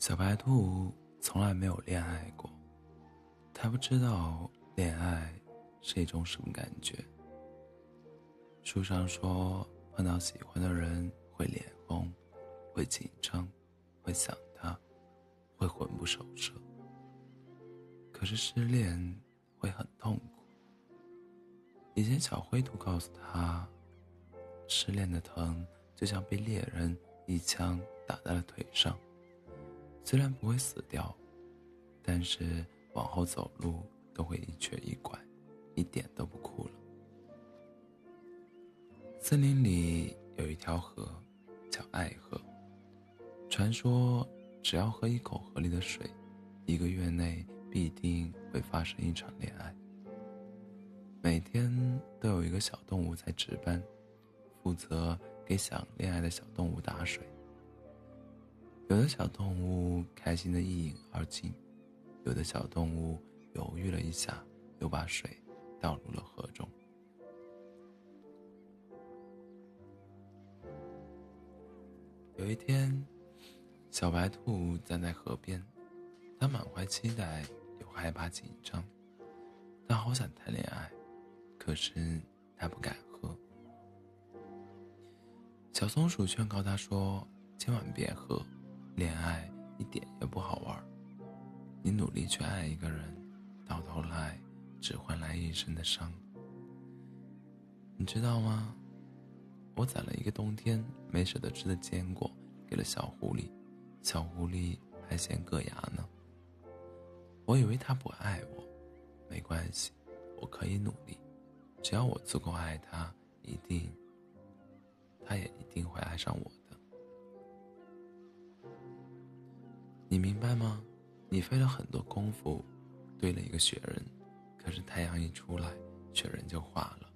小白兔从来没有恋爱过，它不知道恋爱是一种什么感觉。书上说，碰到喜欢的人会脸红，会紧张，会想他，会魂不守舍。可是失恋会很痛苦。以前小灰兔告诉他，失恋的疼就像被猎人一枪打在了腿上。虽然不会死掉，但是往后走路都会一瘸一拐，一点都不酷了。森林里有一条河，叫爱河。传说只要喝一口河里的水，一个月内必定会发生一场恋爱。每天都有一个小动物在值班，负责给想恋爱的小动物打水。有的小动物开心的一饮而尽，有的小动物犹豫了一下，又把水倒入了河中。有一天，小白兔站在河边，它满怀期待又害怕紧张，它好想谈恋爱，可是它不敢喝。小松鼠劝告它说：“千万别喝。”恋爱一点也不好玩你努力去爱一个人，到头来只换来一身的伤。你知道吗？我攒了一个冬天没舍得吃的坚果给了小狐狸，小狐狸还嫌硌牙呢。我以为他不爱我，没关系，我可以努力，只要我足够爱他，一定，他也一定会爱上我。你明白吗？你费了很多功夫，堆了一个雪人，可是太阳一出来，雪人就化了。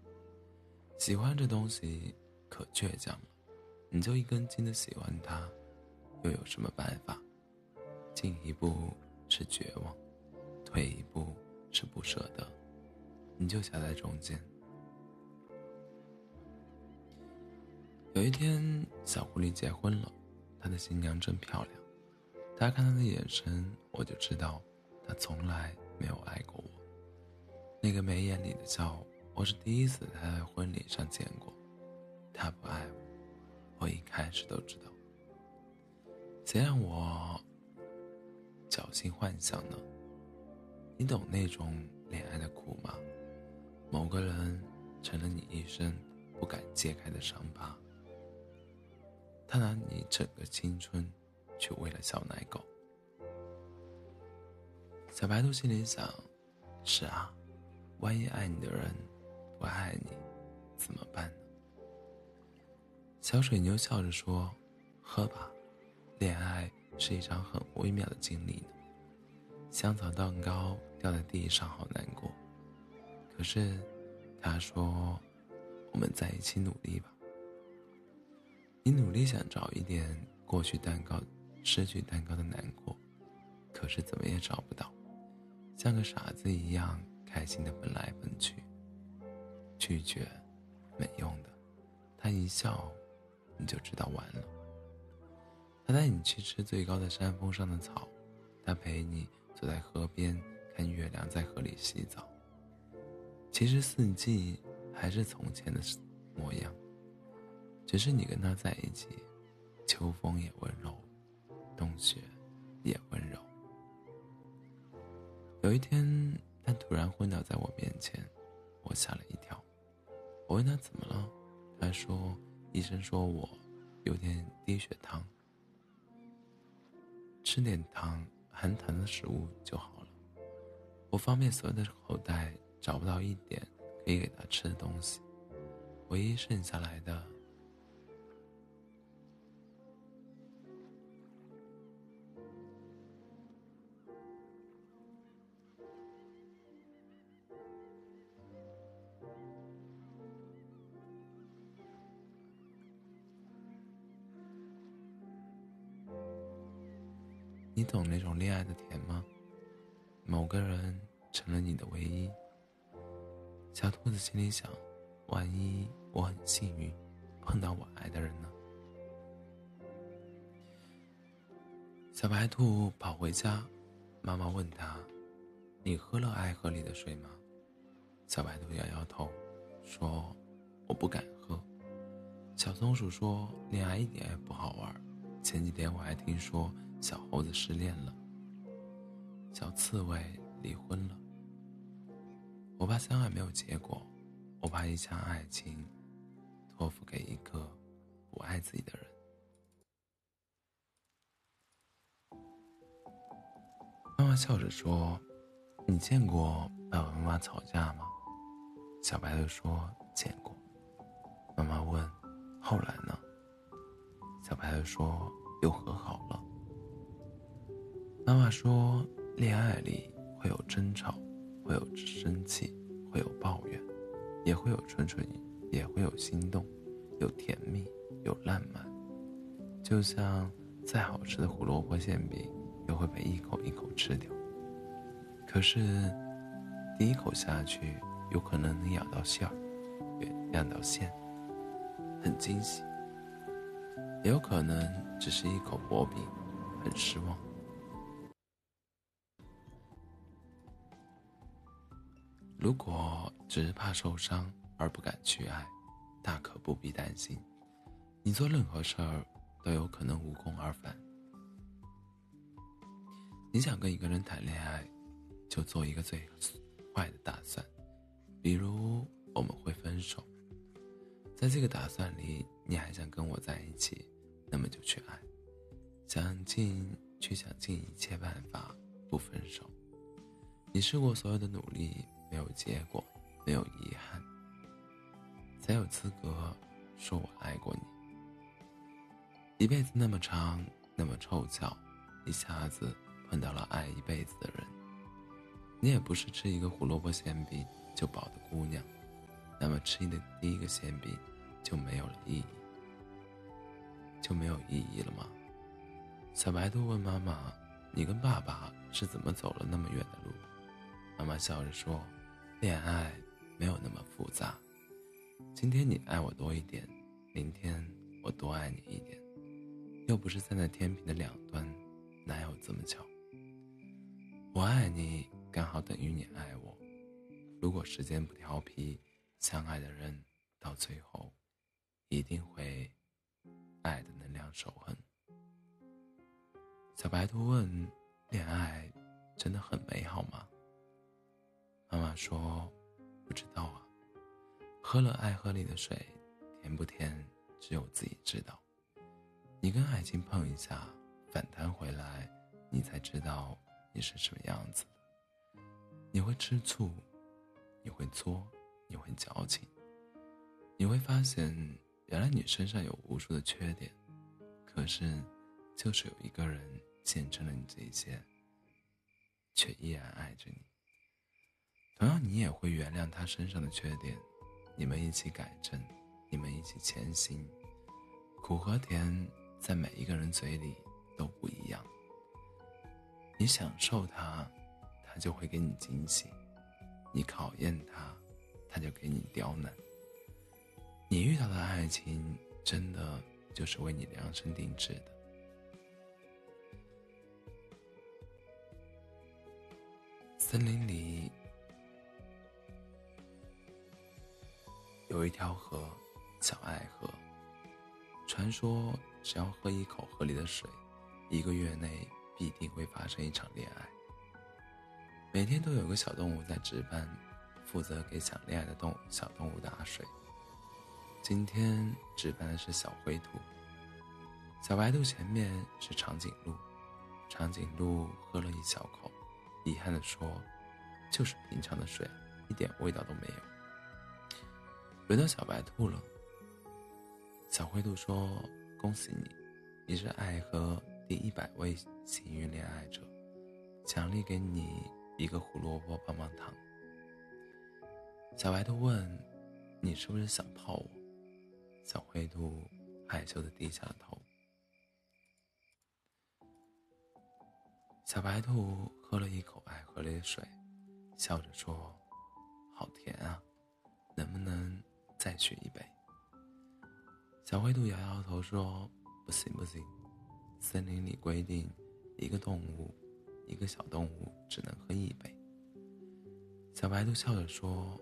喜欢这东西可倔强了，你就一根筋的喜欢它，又有什么办法？进一步是绝望，退一步是不舍得，你就夹在中间。有一天，小狐狸结婚了，她的新娘真漂亮。他看他的眼神，我就知道，他从来没有爱过我。那个眉眼里的笑，我是第一次他在婚礼上见过。他不爱我，我一开始都知道。谁让我侥幸幻想呢？你懂那种恋爱的苦吗？某个人成了你一生不敢揭开的伤疤。他拿你整个青春。去喂了小奶狗。小白兔心里想：“是啊，万一爱你的人不爱你，怎么办呢？”小水牛笑着说：“喝吧，恋爱是一场很微妙的经历呢。香草蛋糕掉在地上，好难过。可是，他说，我们在一起努力吧。你努力想找一点过去蛋糕。”失去蛋糕的难过，可是怎么也找不到，像个傻子一样开心的奔来奔去。拒绝，没用的，他一笑，你就知道完了。他带你去吃最高的山峰上的草，他陪你坐在河边看月亮在河里洗澡。其实四季还是从前的模样，只是你跟他在一起，秋风也温柔。冬雪也温柔。有一天，他突然昏倒在我面前，我吓了一跳。我问他怎么了，他说：“医生说我有点低血糖，吃点糖含糖的食物就好了。”我方便所有的口袋找不到一点可以给他吃的东西，唯一剩下来的。你懂那种恋爱的甜吗？某个人成了你的唯一。小兔子心里想：万一我很幸运碰到我爱的人呢？小白兔跑回家，妈妈问他：“你喝了爱河里的水吗？”小白兔摇摇头，说：“我不敢喝。”小松鼠说：“恋爱一点也不好玩。前几天我还听说小猴子失恋了，小刺猬离婚了。我怕相爱没有结果，我怕一腔爱情托付给一个不爱自己的人。”妈妈笑着说：“你见过爸爸妈妈吵架吗？”小白兔说：“见过。”妈妈问：“后来呢？”小白兔说：“又和好了。”妈妈说：“恋爱里会有争吵，会有生气，会有抱怨，也会有蠢蠢，也会有心动，有甜蜜，有浪漫。就像再好吃的胡萝卜馅饼。”又会被一口一口吃掉。可是，第一口下去，有可能能咬到馅儿，咬到馅，很惊喜；也有可能只是一口薄饼，很失望。如果只是怕受伤而不敢去爱，大可不必担心，你做任何事儿都有可能无功而返。你想跟一个人谈恋爱，就做一个最坏的打算，比如我们会分手。在这个打算里，你还想跟我在一起，那么就去爱，想尽去想尽一切办法不分手。你试过所有的努力，没有结果，没有遗憾，才有资格说我爱过你。一辈子那么长，那么凑巧，一下子。碰到了爱一辈子的人，你也不是吃一个胡萝卜馅饼就饱的姑娘，那么吃你的第一个馅饼就没有了意义，就没有意义了吗？小白兔问妈妈：“你跟爸爸是怎么走了那么远的路？”妈妈笑着说：“恋爱没有那么复杂，今天你爱我多一点，明天我多爱你一点，又不是站在天平的两端，哪有这么巧？”我爱你，刚好等于你爱我。如果时间不调皮，相爱的人到最后，一定会爱的能量守恒。小白兔问：“恋爱真的很美好吗？”说：“不知道啊，喝了爱喝里的水，甜不甜，只有自己知道。你跟爱情碰一下，反弹回来，你才知道。”你是什么样子的？你会吃醋，你会作，你会矫情，你会发现原来你身上有无数的缺点，可是，就是有一个人见证了你这些，却依然爱着你。同样，你也会原谅他身上的缺点，你们一起改正，你们一起前行。苦和甜在每一个人嘴里都不一样。你享受他，他就会给你惊喜；你考验他，他就给你刁难。你遇到的爱情，真的就是为你量身定制的。森林里有一条河，小爱河。传说，只要喝一口河里的水，一个月内。必定会发生一场恋爱。每天都有个小动物在值班，负责给想恋爱的动小动物打水。今天值班的是小灰兔，小白兔前面是长颈鹿。长颈鹿喝了一小口，遗憾地说：“就是平常的水，一点味道都没有。”轮到小白兔了。小灰兔说：“恭喜你，你是爱喝。”第一百位幸运恋爱者，奖励给你一个胡萝卜棒棒糖。小白兔问：“你是不是想泡我？”小灰兔害羞的低下了头。小白兔喝了一口爱喝里的水，笑着说：“好甜啊，能不能再续一杯？”小灰兔摇摇头说：“不行不行。”森林里规定，一个动物，一个小动物只能喝一杯。小白兔笑着说：“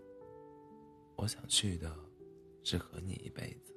我想去的，是和你一辈子。”